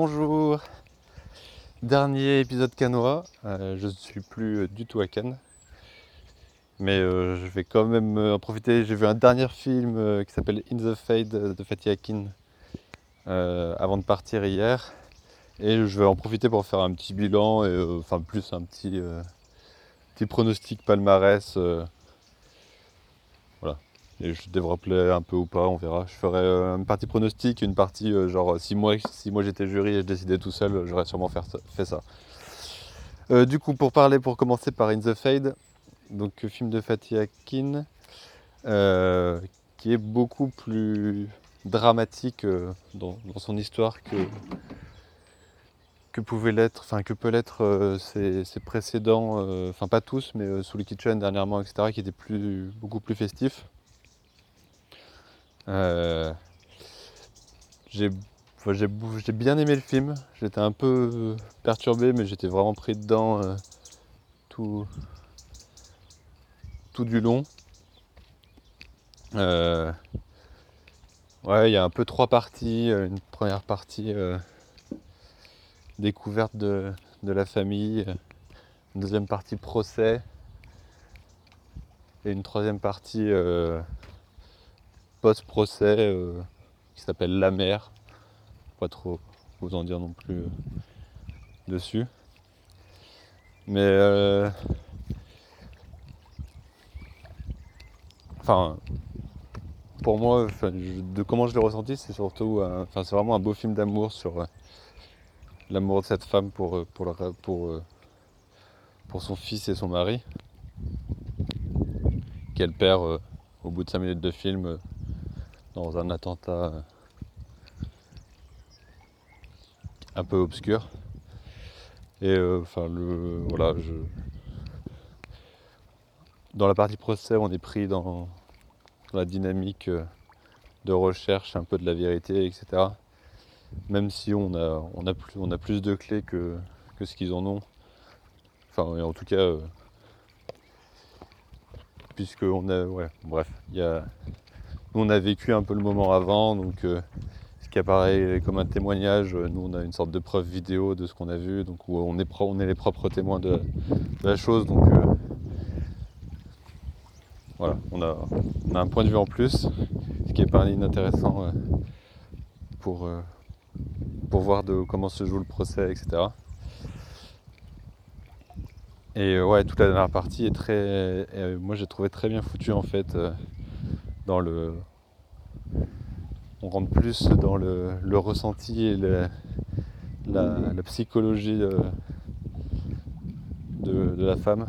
Bonjour Dernier épisode canois, euh, je ne suis plus euh, du tout à Cannes. Mais euh, je vais quand même en profiter. J'ai vu un dernier film qui s'appelle In the Fade de Fatih Akin avant de partir hier. Et je vais en profiter pour faire un petit bilan, et, enfin plus un petit pronostic palmarès et je développerai un peu ou pas, on verra. Je ferai euh, une partie pronostic, une partie euh, genre si moi, si moi j'étais jury et je décidais tout seul, j'aurais sûrement fait ça. Euh, du coup, pour parler, pour commencer par In the Fade, donc film de Fatih Akin, qui est beaucoup plus dramatique dans, son histoire que, que pouvait l'être, enfin que peut l'être ses, précédents, enfin pas tous, mais sous le kitchen dernièrement, etc., qui étaient plus, beaucoup plus festifs. Euh, j'ai bien aimé le film. J'étais un peu perturbé, mais j'étais vraiment pris dedans euh, tout, tout du long. Euh, ouais, il y a un peu trois parties. Une première partie découverte de, de, la famille, une deuxième partie procès et une troisième partie post-procès euh, qui s'appelle La Mer. Pas trop vous en dire non plus euh, dessus. Mais euh, enfin pour moi, de comment je l'ai ressenti, c'est surtout, enfin, c'est vraiment un beau film d'amour sur l'amour de cette femme pour, pour, pour, pour, son fils et son mari, qu'elle perd au bout de 5 minutes de film dans un attentat un peu obscur. Et euh, enfin le voilà je dans la partie procès on est pris dans, la dynamique euh, de recherche un peu de la vérité, etc. Même si on a on a plus on a plus de clés que, que ce qu'ils en ont. Enfin en tout cas euh, puisque on a ouais bref il y a on a vécu un peu le moment avant, donc euh, ce qui apparaît comme un témoignage, euh, nous, on a une sorte de preuve vidéo de ce qu'on a vu, donc où on est, on est les propres témoins de, la chose. Donc euh, voilà, on a, un point de vue en plus, ce qui est pas inintéressant pour, pour voir de comment se joue le procès, etc. Et ouais, toute la dernière partie est très. moi j'ai trouvé très bien foutu en fait le. On rentre plus dans le, ressenti et la, psychologie de, de, la femme,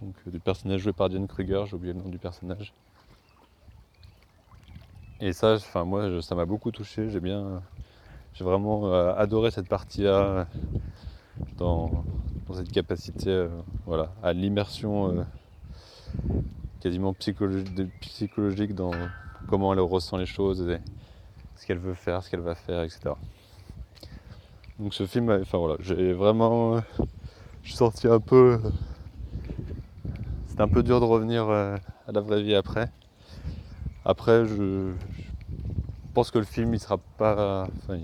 donc, du personnage joué par Diane Kruger, j'ai oublié le nom du personnage. Et ça, enfin moi, ça m'a beaucoup touché. J'ai bien, j'ai vraiment euh, adoré cette partie-là dans, cette capacité, euh, voilà, à l'immersion euh, quasiment psychologique dans comment elle ressent les choses, et ce qu'elle veut faire, ce qu'elle va faire, etc. Donc ce film, enfin voilà, j'ai vraiment, je suis sorti un peu, c'était un peu dur de revenir euh, à la vraie vie après. Après, je, pense que le film, il sera pas, enfin,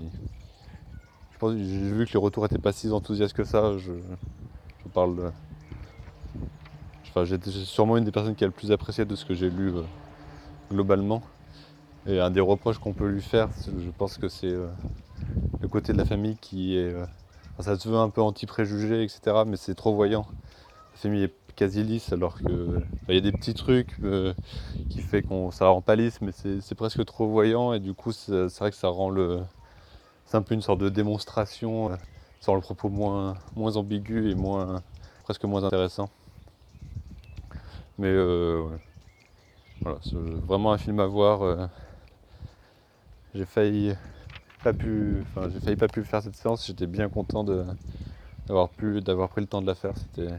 je pense, j'ai vu que les retours étaient pas si enthousiastes que ça. Je, je parle de, j'étais sûrement une des personnes qui a le plus apprécié de ce que j'ai lu euh, globalement. Et un des reproches qu'on peut lui faire, je pense que c'est euh, le côté de la famille qui est. Euh, ça se veut un peu anti-préjugé, etc. Mais c'est trop voyant. La famille est quasi lisse alors que. Il y a des petits trucs qui fait qu'on ça rend pas lisse, mais c'est presque trop voyant. Et du coup, c'est vrai que ça rend le. C'est un peu une sorte de démonstration. ça rend le propos moins, moins ambigu et moins, presque moins intéressant. Mais euh, voilà, c'est vraiment un film à voir. Euh. j'ai failli pas pu, enfin j'ai failli pas pu faire cette séance. J'étais bien content d'avoir pu, d'avoir pris le temps de la faire. C'était,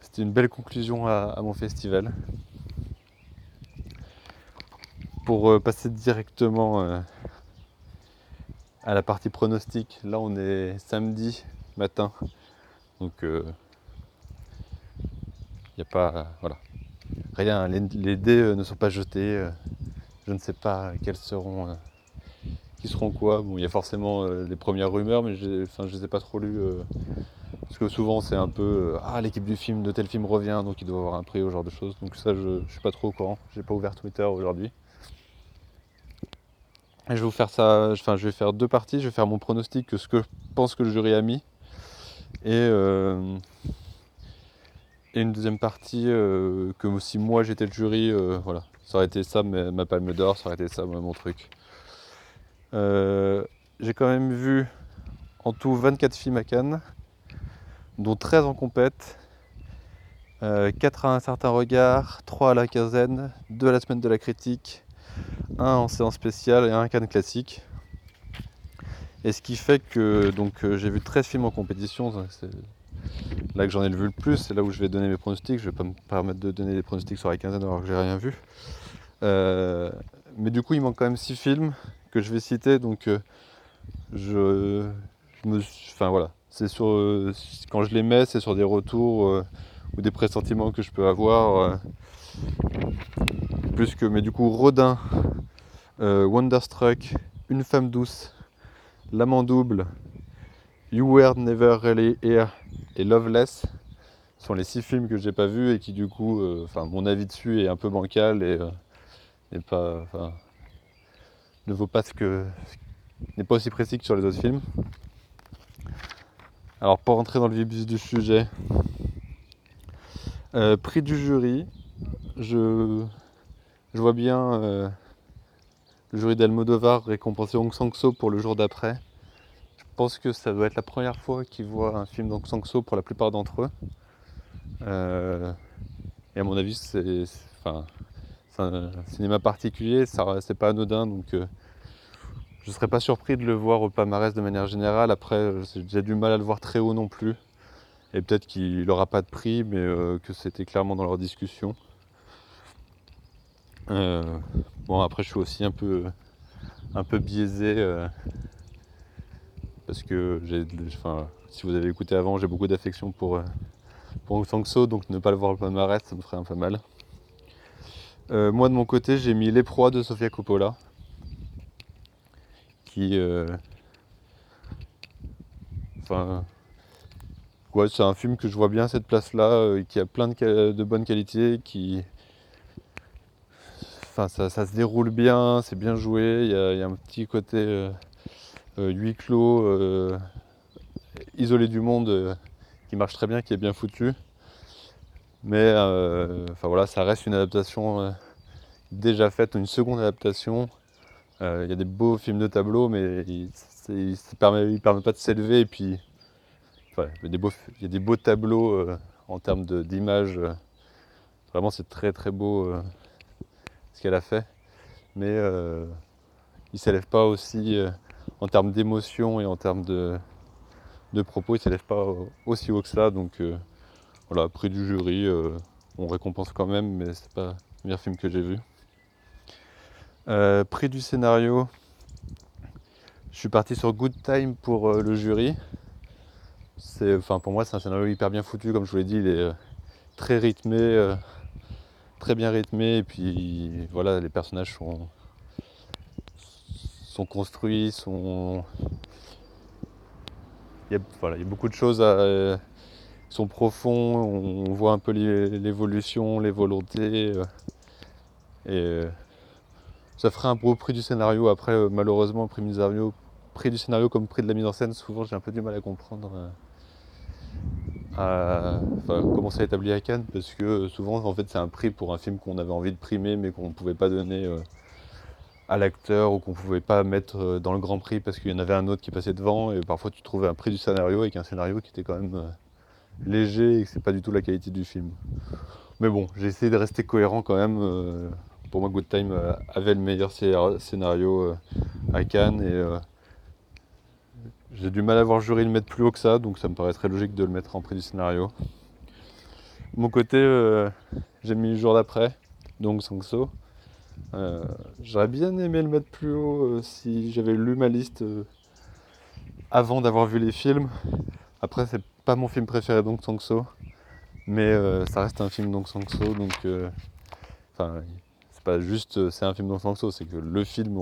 c'était une belle conclusion à, mon festival. Pour euh, passer directement à la partie pronostic, là on est samedi matin, donc il n'y a pas. voilà. Rien, les, dés euh, ne sont pas jetés. Euh, je ne sais pas quels seront, euh, qui seront quoi. Bon, il y a forcément les premières rumeurs, mais je ne les ai pas trop lues. parce que souvent, c'est un peu Ah, l'équipe du film de tel film revient, donc il doit avoir un prix, ou genre de choses. Donc, ça, je suis pas trop au courant. J'ai pas ouvert Twitter aujourd'hui. Je vais vous faire ça, enfin, je vais faire deux parties. Je vais faire mon pronostic, ce que je pense que le jury a mis. Et, et une deuxième partie euh, que si moi j'étais le jury, euh, voilà, ça aurait été ça ma, palme d'or, ça aurait été ça mon truc. Euh, j'ai quand même vu en tout 24 films à Cannes, dont 13 en compète, 4 à un certain regard, 3 à la quinzaine, 2 à la semaine de la critique, 1 en séance spéciale et 1 à Cannes classique. Et ce qui fait que j'ai vu 13 films en compétition, là que j'en ai vu le plus, c'est là où je vais donner mes pronostics. Je vais pas me permettre de donner des pronostics sur la quinzaine alors que j'ai rien vu. Euh, mais du coup, il manque quand même 6 films que je vais citer. Donc, euh, je, me, enfin voilà, c'est sur quand je les mets, c'est sur des retours euh, ou des pressentiments que je peux avoir. plus que, mais du coup, Rodin, Wonderstruck, Une femme douce, L'amant double, You Were Never Really Here et Loveless sont les six films que j'ai pas vus et qui du coup, euh, enfin mon avis dessus est un peu bancal et n'est euh, pas, ne vaut pas ce que n'est pas aussi précis que sur les autres films. Alors pour rentrer dans le vif du sujet, euh, prix du jury, je, je vois bien le jury d'Almodovar récompenser Hong Sang-so pour le jour d'après. Je pense que ça doit être la première fois qu'ils voient un film d'Ong Sang-so pour la plupart d'entre eux. Euh, et à mon avis, c'est un cinéma particulier, c'est pas anodin, donc euh, je ne serais pas surpris de le voir au palmarès de manière générale. Après, j'ai du mal à le voir très haut non plus. Et peut-être qu'il n'aura pas de prix, mais euh, que c'était clairement dans leur discussion. bon, après, je suis aussi un peu, un peu biaisé parce que enfin, si vous avez écouté avant, j'ai beaucoup d'affection pour, euh, pour Sangso, donc ne pas le voir au palmarès, ça me ferait un peu mal. Euh, moi de mon côté, j'ai mis Les Proies de Sofia Coppola, qui, euh, enfin, ouais, c'est un film que je vois bien cette place-là, qui a plein de, de bonnes qualités, qui, enfin, ça, se déroule bien, c'est bien joué, il y, a un petit côté huis clos, euh, isolé du monde, euh, qui marche très bien, qui est bien foutu. Mais enfin voilà, ça reste une adaptation déjà faite, une seconde adaptation. Il y a des beaux films de tableau, mais il ne permet, permet, pas de s'élever. Et puis, il, y a des beaux tableaux en termes d'images. Vraiment, c'est très très beau ce qu'elle a fait. Mais il ne s'élève pas aussi en termes d'émotion et en termes de, propos, il ne s'élève pas aussi haut que ça. Donc euh, voilà, prix du jury, euh, on récompense quand même, mais c'est pas le meilleur film que j'ai vu. Euh, prix du scénario, je suis parti sur Good Time pour le jury. enfin, pour moi, c'est un scénario hyper bien foutu, comme je vous l'ai dit, il est très rythmé, très bien rythmé, et puis voilà, les personnages sont, sont construits, sont. Il y, a, beaucoup de choses à, sont profonds, on voit un peu l'évolution, les volontés. Euh, et euh, ça ferait un beau prix du scénario. Après, euh, malheureusement, prix du scénario, prix du scénario comme prix de la mise en scène, souvent j'ai un peu du mal à comprendre comment ça établi à Cannes, parce que souvent en fait c'est un prix pour un film qu'on avait envie de primer mais qu'on ne pouvait pas donner à l'acteur ou qu'on pouvait pas mettre euh, dans le Grand Prix parce qu'il y en avait un autre qui passait devant et parfois tu trouvais un prix du scénario avec un scénario qui était quand même euh, léger et que c'est pas du tout la qualité du film. Mais bon, j'ai essayé de rester cohérent quand même. Euh, pour moi, Good Time avait le meilleur scénario à Cannes et j'ai du mal à voir jury le mettre plus haut que ça, donc ça me paraît très logique de le mettre en prix du scénario. Mon côté, j'ai mis le jour d'après, donc Sangso. Euh, j'aurais bien aimé le mettre plus haut euh, si j'avais lu ma liste euh, avant d'avoir vu les films. Après, c'est pas mon film préféré donc Sangso, mais ça reste un film donc Sangso, donc enfin c'est pas juste c'est un film donc Sangso, c'est que le film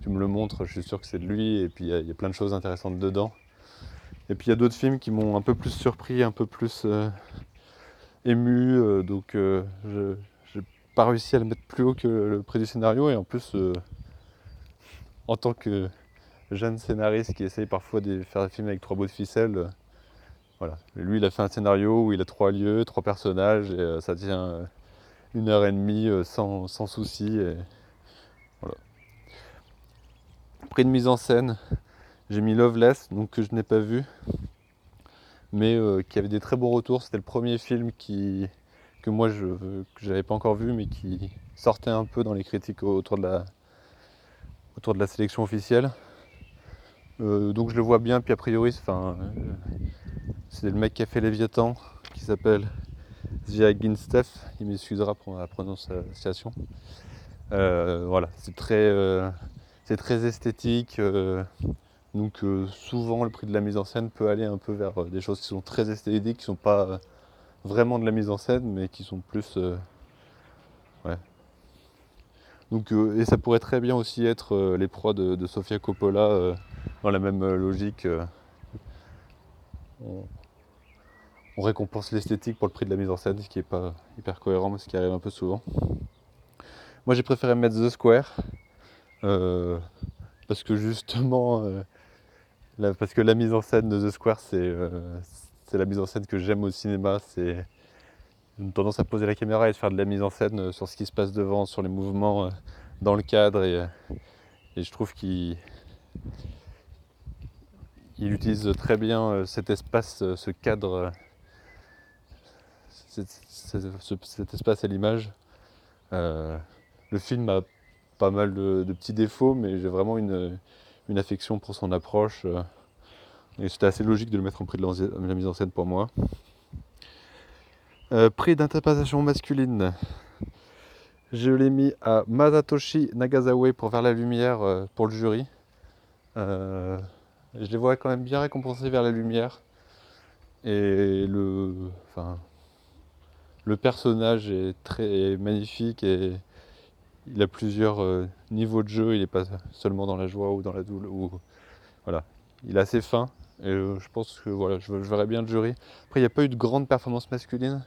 tu me le montres, je suis sûr que c'est de lui, et puis il y, a plein de choses intéressantes dedans. Et puis il y a d'autres films qui m'ont un peu plus surpris, un peu plus ému, donc je pas réussi à le mettre plus haut que le prix du scénario, et en plus, en tant que jeune scénariste qui essaye parfois de faire des films avec trois bouts de ficelle, voilà. lui, il a fait un scénario où il a trois lieux, trois personnages, et euh, ça tient euh, une heure et demie euh, sans, sans souci. Et... Voilà. Prix de mise en scène, j'ai mis Loveless, donc que je n'ai pas vu, mais qui avait des très beaux retours. C'était le premier film qui, que moi je n'avais pas encore vu, mais qui sortait un peu dans les critiques autour de la, autour de la sélection officielle. donc je le vois bien, puis a priori, c'est le mec qui a fait Léviathan, qui s'appelle Ginstef. Il m'excusera pour ma prononciation. Euh, voilà, c'est très, euh, très esthétique. Euh, donc souvent le prix de la mise en scène peut aller un peu vers des choses qui sont très esthétiques, qui ne sont pas vraiment de la mise en scène, mais qui sont plus. ouais. Donc, et ça pourrait très bien aussi être les proies de, Sofia Coppola dans la même logique on récompense l'esthétique pour le prix de la mise en scène, ce qui n'est pas hyper cohérent, mais ce qui arrive un peu souvent. Moi j'ai préféré mettre The Square, euh, parce que justement, euh, parce que la mise en scène de The Square, euh, c'est la mise en scène que j'aime au cinéma. C'est une tendance à poser la caméra et de faire de la mise en scène sur ce qui se passe devant, sur les mouvements dans le cadre. Et, et je trouve qu'il il utilise très bien cet espace, ce cadre cet espace à l'image. Euh, le film a pas mal de, petits défauts, mais j'ai vraiment une, affection pour son approche. Euh, et c'était assez logique de le mettre en prix de la, mise en scène pour moi. Euh, prix d'interprétation masculine. Je l'ai mis à Masatoshi Nagasawa pour Vers la lumière pour le jury. je les vois quand même bien récompensés vers la lumière. Et le. Enfin, le personnage est très magnifique et il a plusieurs euh, niveaux de jeu. Il n'est pas seulement dans la joie ou dans la douleur. voilà. Il est assez fin et euh, je pense que voilà, je, verrai bien le jury. Après, il n'y a pas eu de grande performance masculine.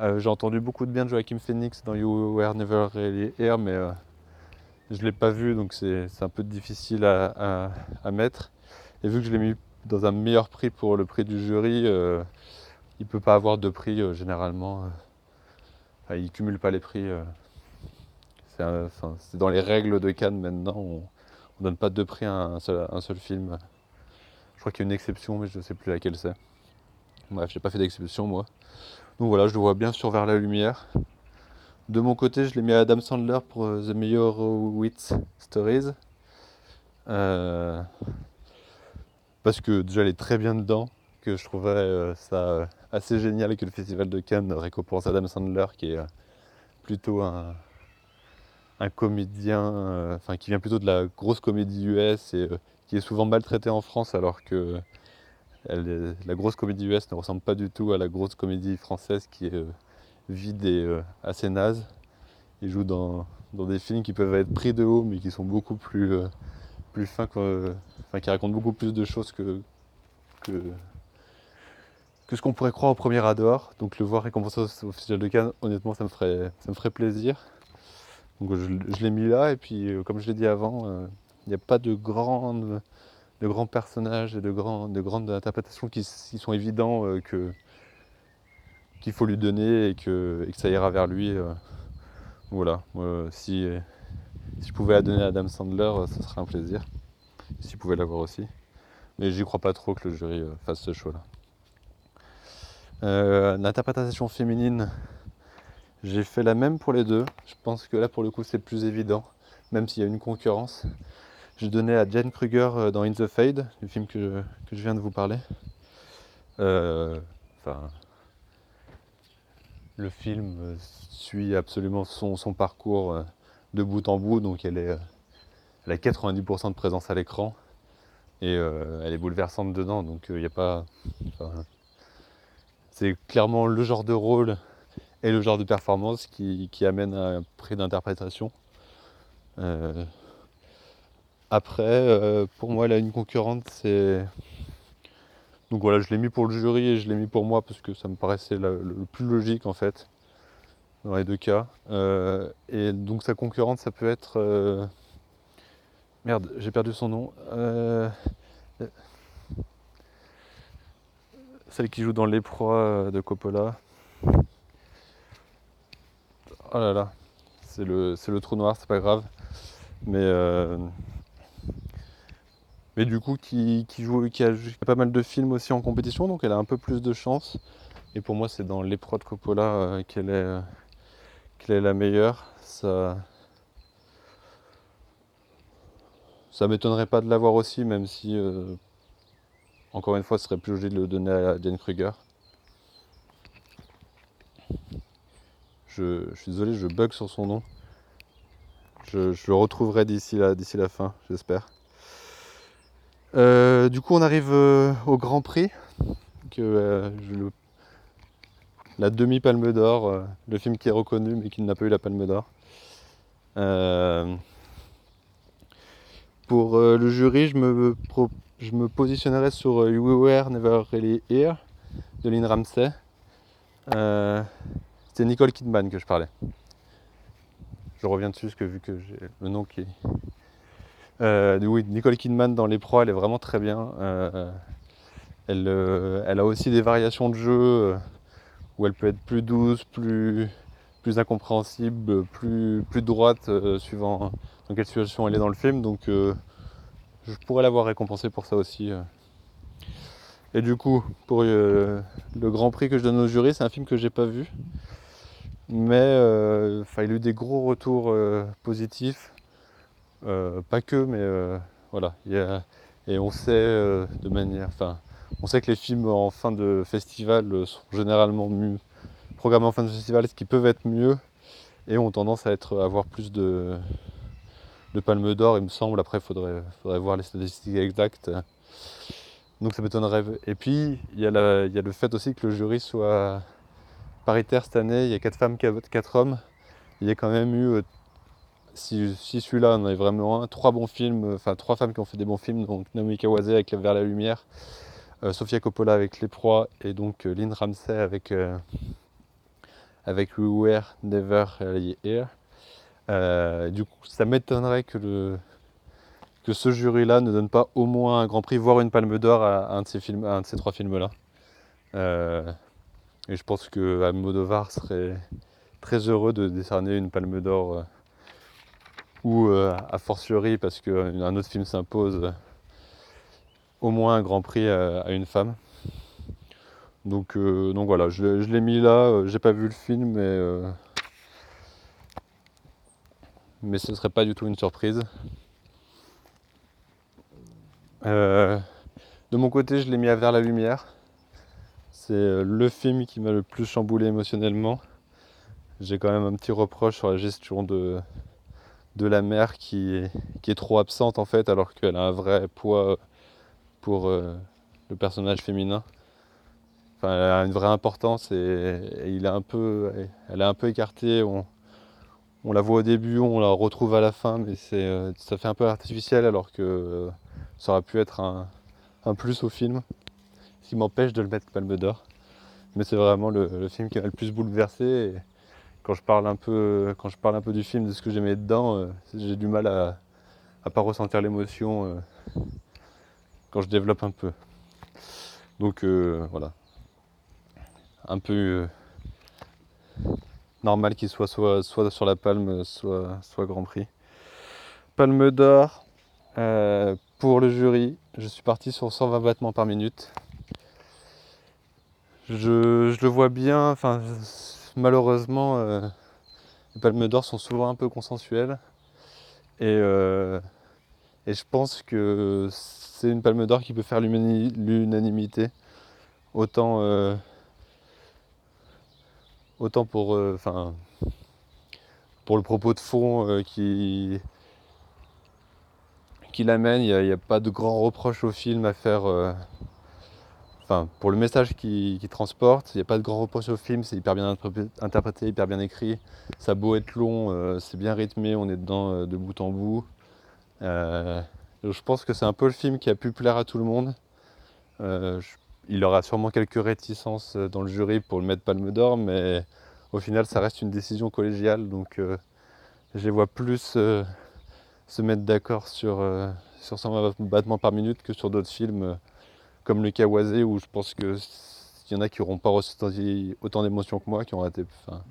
Euh, j'ai entendu beaucoup de bien de Joachim Phoenix dans You Were Never Really Here, mais je ne l'ai pas vu donc c'est un peu difficile à, mettre. Et vu que je l'ai mis dans un meilleur prix pour le prix du jury, il peut pas avoir de prix euh, généralement. Euh. il cumule pas les prix. Euh. C'est dans les règles de Cannes maintenant. On, ne donne pas de prix à un seul, film. Je crois qu'il y a une exception, mais je ne sais plus laquelle c'est. Bref, j'ai pas fait d'exception moi. Donc voilà, je le vois bien sur Vers la lumière. De mon côté, je l'ai mis à Adam Sandler pour The Meilleur Wit Stories. parce que déjà, elle est très bien dedans. Que je trouvais ça assez génial que le Festival de Cannes récompense Adam Sandler, qui est euh, plutôt un, comédien, euh, enfin qui vient plutôt de la grosse comédie US et euh, qui est souvent maltraité en France, alors que la grosse comédie US ne ressemble pas du tout à la grosse comédie française qui est vide et assez naze. Il joue dans, des films qui peuvent être pris de haut, mais qui sont beaucoup plus, plus fins, enfin, qui racontent beaucoup plus de choses que, que, ce qu'on pourrait croire au premier ador. Donc le voir récompensé au Festival de Cannes, honnêtement, ça me ferait, ça me ferait plaisir. Donc je, l'ai mis là, et puis euh, comme je l'ai dit avant, euh, il n'y a pas de, grands personnages et de, de grandes interprétations qui, sont évidents euh, que, qu'il faut lui donner et que, ça ira vers lui. voilà, si, si je pouvais la donner à Adam Sandler, ce serait un plaisir. Si je pouvais l'avoir aussi. Mais j'y crois pas trop que le jury fasse ce choix-là. Euh, l'interprétation féminine, j'ai fait la même pour les deux. Je pense que là, pour le coup, c'est plus évident, même s'il y a une concurrence. J'ai donné à Jane Kruger euh, dans In the Fade, le film que, je viens de vous parler. Euh, le film suit absolument son, parcours de bout en bout, donc elle, est, a 90% de présence à l'écran et elle est bouleversante dedans, donc il n'y a pas. C'est clairement le genre de rôle et le genre de performance qui, amène à un prix d'interprétation. Euh, Après, pour moi, là, une concurrente, c'est. Donc voilà, je l'ai mis pour le jury et je l'ai mis pour moi parce que ça me paraissait le plus logique en fait, dans les deux cas. et donc sa concurrente, ça peut être. Merde, j'ai perdu son nom. Celle qui joue dans Les Proies de Coppola. Oh là là, c'est le, le trou noir, c'est pas grave. Mais, euh, mais du coup, qui, joue, qui a, pas mal de films aussi en compétition, donc elle a un peu plus de chance. Et pour moi, c'est dans Proies de Coppola euh, qu'elle est, qu'elle est la meilleure. Ça, ça m'étonnerait pas de l'avoir aussi, même si, euh, encore une fois, ce serait plus logique de le donner à Diane Kruger. Je, suis désolé, je bug sur son nom. Je, le retrouverai d'ici la fin, j'espère. Euh, du coup, on arrive euh, au Grand Prix. Euh, la demi-palme d'or, le film qui est reconnu mais qui n'a pas eu la palme d'or. pour le jury, je me, positionnerai sur You Were Never Really Here de Lynn Ramsey. C'est Nicole Kidman que je parlais. Je reviens dessus parce que vu que j'ai le nom qui est. Euh, oui, Nicole Kidman dans les pros, elle est vraiment très bien. Euh, elle, euh, elle, a aussi des variations de jeu où elle peut être plus douce, plus, incompréhensible, plus, droite, suivant dans quelle situation elle est dans le film. Donc je pourrais l'avoir récompensée pour ça aussi. Et du coup, pour le grand prix que je donne au jury, c'est un film que j'ai pas vu. Mais il a eu des gros retours positifs. Euh, pas que, mais voilà. et on sait de manière. Enfin, on sait que les films en fin de festival sont généralement mieux programmés en fin de festival, ce qui peuvent être mieux, et ont tendance à être avoir plus de, de palmes d'or, il me semble. Après, il faudrait, voir les statistiques exactes. Donc ça m'étonnerait. Et puis, il y, a le fait aussi que le jury soit paritaire cette année, il y a 4 femmes, 4 hommes. Il y a quand même eu, euh, si, celui-là en est vraiment un, 3 bons films, euh, enfin 3 femmes qui ont fait des bons films, donc Naomi Kawase avec Vers la Lumière, euh, Sofia Coppola avec Les Proies et donc Lynn Ramsey avec, avec We Were Never Here. du coup, ça m'étonnerait que, ce jury-là ne donne pas au moins un grand prix, voire une palme d'or à, un de ces, films, à un de ces trois films-là. Et je pense que Almodovar serait très heureux de décerner une palme d'or euh, ou euh, a fortiori parce qu'un autre film s'impose euh, au moins un grand prix à, une femme. Donc, donc voilà, je, l'ai mis là, j'ai pas vu le film mais, mais ce serait pas du tout une surprise. de mon côté, je l'ai mis à vers la lumière. C'est euh, le film qui m'a le plus chamboulé émotionnellement. J'ai quand même un petit reproche sur la gestion de, de la mère qui est, trop absente en fait, alors qu'elle a un vrai poids pour euh, le personnage féminin. Elle a une vraie importance et, un peu, elle est un peu écartée. On, la voit au début, on la retrouve à la fin, mais c'est, euh, ça fait un peu artificiel alors que ça aurait pu être un, plus au film qui m'empêche de le mettre Palme d'Or. Mais c'est vraiment le, film qui m'a le plus bouleversé. Quand je parle un peu, quand je parle un peu du film, de ce que j'aimais dedans, euh, j'ai du mal à, à pas ressentir l'émotion euh, quand je développe un peu. Donc euh, voilà, un peu normal qu'il soit soit, soit sur la palme, soit, soit Grand Prix. Palme d'or pour le jury, je suis parti sur 120 battements par minute. Je, le vois bien, enfin, malheureusement, euh, les palmes d'or sont souvent un peu consensuelles. Et, euh, et je pense que c'est une palme d'or qui peut faire l'unanimité. Autant, euh, pour, le propos de fond qui, qui l'amène, il n'y a, a, pas de grands reproches au film à faire pour le message qu'il transporte, il n'y a pas de grand reproche au film, c'est hyper bien interprété, hyper bien écrit. Ça a beau être long, euh, c'est bien rythmé, on est dedans euh, de bout en bout. Euh, je pense que c'est un peu le film qui a pu plaire à tout le monde. il aura sûrement quelques réticences dans le jury pour le mettre Palme d'Or, mais au final, ça reste une décision collégiale. Donc, je les vois plus se mettre d'accord sur, sur 120 battements par minute que sur d'autres films comme le Kawase où je pense qu'il y en a qui n'auront pas ressenti autant d'émotions que moi, qui ont été, enfin,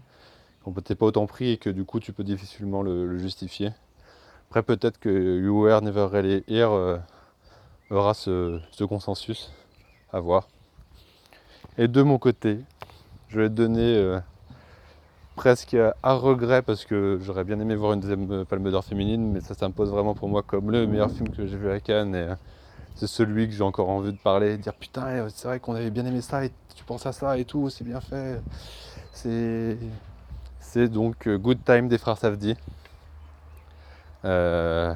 pas autant pris et que du coup tu peux difficilement le, justifier. Après peut-être que You Were Never Really Here euh, aura ce, consensus à voir. Et de mon côté, je vais te donner euh, presque à regret parce que j'aurais bien aimé voir une deuxième Palme d'Or féminine, mais ça s'impose vraiment pour moi comme le meilleur film que j'ai vu à Cannes. C'est celui que j'ai encore envie de parler, de dire putain, eh, c'est vrai qu'on avait bien aimé ça et tu penses à ça et tout, c'est bien fait. C'est, donc euh, Good Time des frères Safdie. Euh,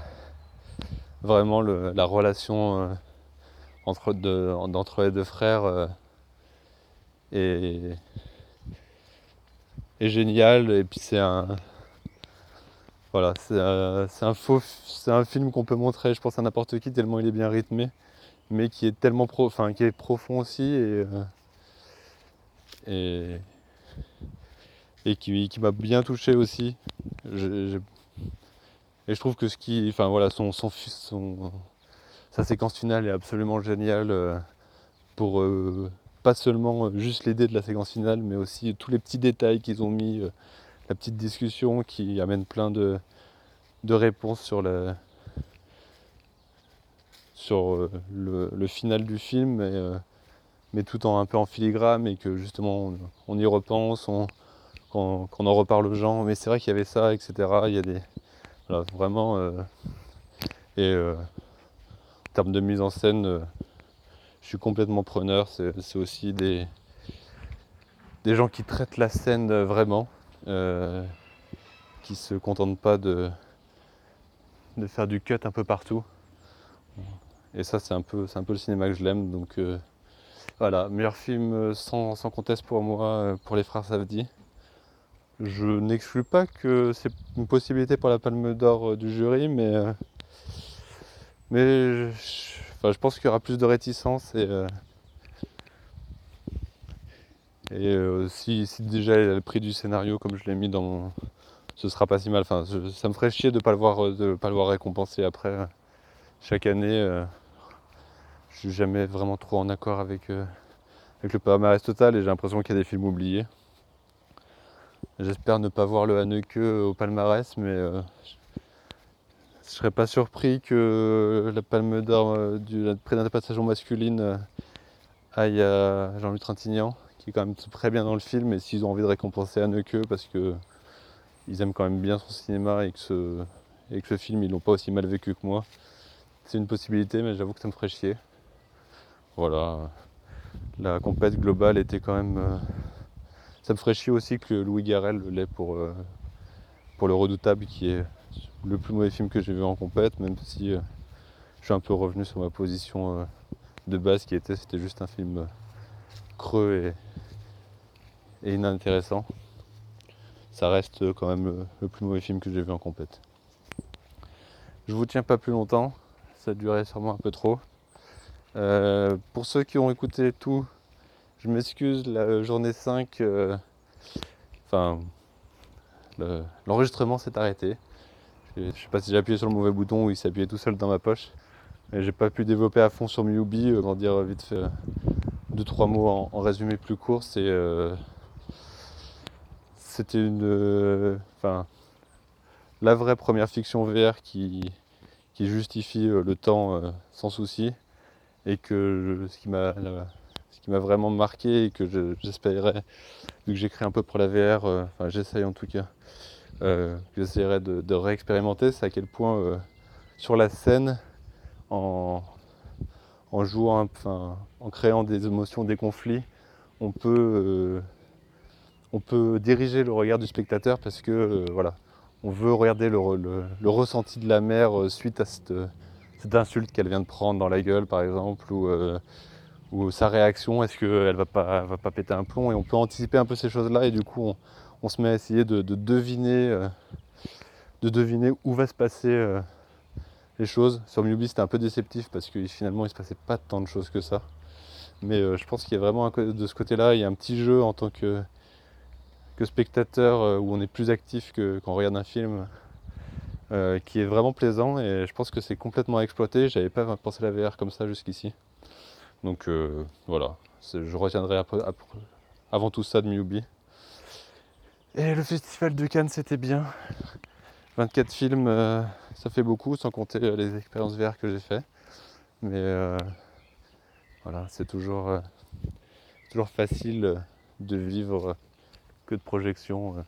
vraiment la relation euh, entre, les deux frères est, est géniale et puis c'est un voilà, c'est un, faux, film qu'on peut montrer, je pense à n'importe qui tellement il est bien rythmé, mais qui est tellement pro, enfin qui est profond aussi et euh, qui, m'a bien touché aussi. et je trouve que ce qui, enfin voilà, sa séquence finale est absolument géniale euh, pour euh, pas seulement juste l'idée de la séquence finale, mais aussi tous les petits détails qu'ils ont mis la petite discussion qui amène plein de, réponses sur, euh, le, final du film, euh, mais, tout en un peu en filigrane et que justement on, y repense, on, qu'on, en reparle aux gens. Mais c'est vrai qu'il y avait ça, etc. Il y a des. Vraiment. Euh, et en termes de mise en scène, je suis complètement preneur. C'est, aussi des gens qui traitent la scène vraiment. Euh, qui se contentent pas de, de faire du cut un peu partout. Et ça, c'est un peu, un peu le cinéma que je l'aime. Donc euh, voilà, meilleur film sans, sans, conteste pour moi, euh, pour les frères Savdi. Je n'exclus pas que c'est une possibilité pour la Palme d'Or du jury, mais, mais je, enfin, je pense qu'il y aura plus de réticence et, et euh, si, déjà a le prix du scénario comme je l'ai mis dans mon... Ce sera pas si mal. Enfin, ça me ferait chier de ne pas, le voir, de pas le voir récompensé après. Chaque année, euh, je suis jamais vraiment trop en accord avec, euh, le palmarès total et j'ai l'impression qu'il y a des films oubliés. J'espère ne pas voir le Haneke au palmarès, mais je serais pas surpris que la palme d'or du prix d'interprétation masculine aille à Jean-Luc Trintignant quand même très bien dans le film, et s'ils ont envie de récompenser Anneke parce que ils aiment quand même bien son cinéma et que ce, et que ce film ils l'ont pas aussi mal vécu que moi, c'est une possibilité, mais j'avoue que ça me ferait chier. Voilà, la compète globale était quand même. Euh, ça me ferait chier aussi que Louis Garrel l'ait pour, euh, pour Le Redoutable, qui est le plus mauvais film que j'ai vu en compète, même si euh, je suis un peu revenu sur ma position de base qui était c'était juste un film creux et, inintéressant. Ça reste quand même le, plus mauvais film que j'ai vu en compète. Je vous tiens pas plus longtemps, ça durait sûrement un peu trop. Euh, pour ceux qui ont écouté tout, je m'excuse, la journée 5, euh, enfin, l'enregistrement s'est arrêté. Je, sais pas si j'ai appuyé sur le mauvais bouton ou il s'est appuyé tout seul dans ma poche. Mais j'ai pas pu développer à fond sur Mubi, euh, on dire vite fait deux trois mots en, résumé plus court, c'est euh, c'était une euh, enfin la vraie première fiction VR qui, justifie euh, le temps sans souci. Et que ce qui m'a vraiment marqué et que j'espérais vu que j'écris un peu pour la VR enfin j'essaye en tout cas j'essaierai de, réexpérimenter c'est à quel point sur la scène en, en jouant, enfin, en créant des émotions, des conflits, on peut, euh, on peut diriger le regard du spectateur parce que euh, voilà, on veut regarder le, ressenti de la mère euh, suite à cette, insulte qu'elle vient de prendre dans la gueule par exemple ou, sa réaction, est-ce qu'elle va va pas péter un plomb et on peut anticiper un peu ces choses-là et du coup on, se met à essayer de, deviner, de deviner où va se passer les choses. Sur Mubi, c'était un peu déceptif parce que finalement, il se passait pas tant de choses que ça. Mais euh, je pense qu'il y a vraiment de ce côté-là, il y a un petit jeu en tant que, spectateur euh, où on est plus actif que quand on regarde un film euh, qui est vraiment plaisant et je pense que c'est complètement exploité. J'avais pas pensé la VR comme ça jusqu'ici. Donc voilà, je retiendrai avant tout ça de Mubi. Et le festival de Cannes, c'était bien. 24 films, ça fait beaucoup, sans compter les expériences VR que j'ai fait. Mais voilà, c'est toujours, euh, toujours facile euh, de vivre euh, que de projection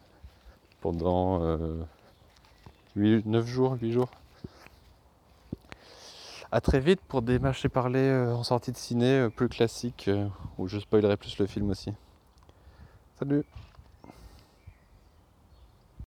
pendant 9 jours, 8 jours. A très vite pour des marchés parlés en sortie de ciné plus classiques où je spoilerai plus le film aussi. Salut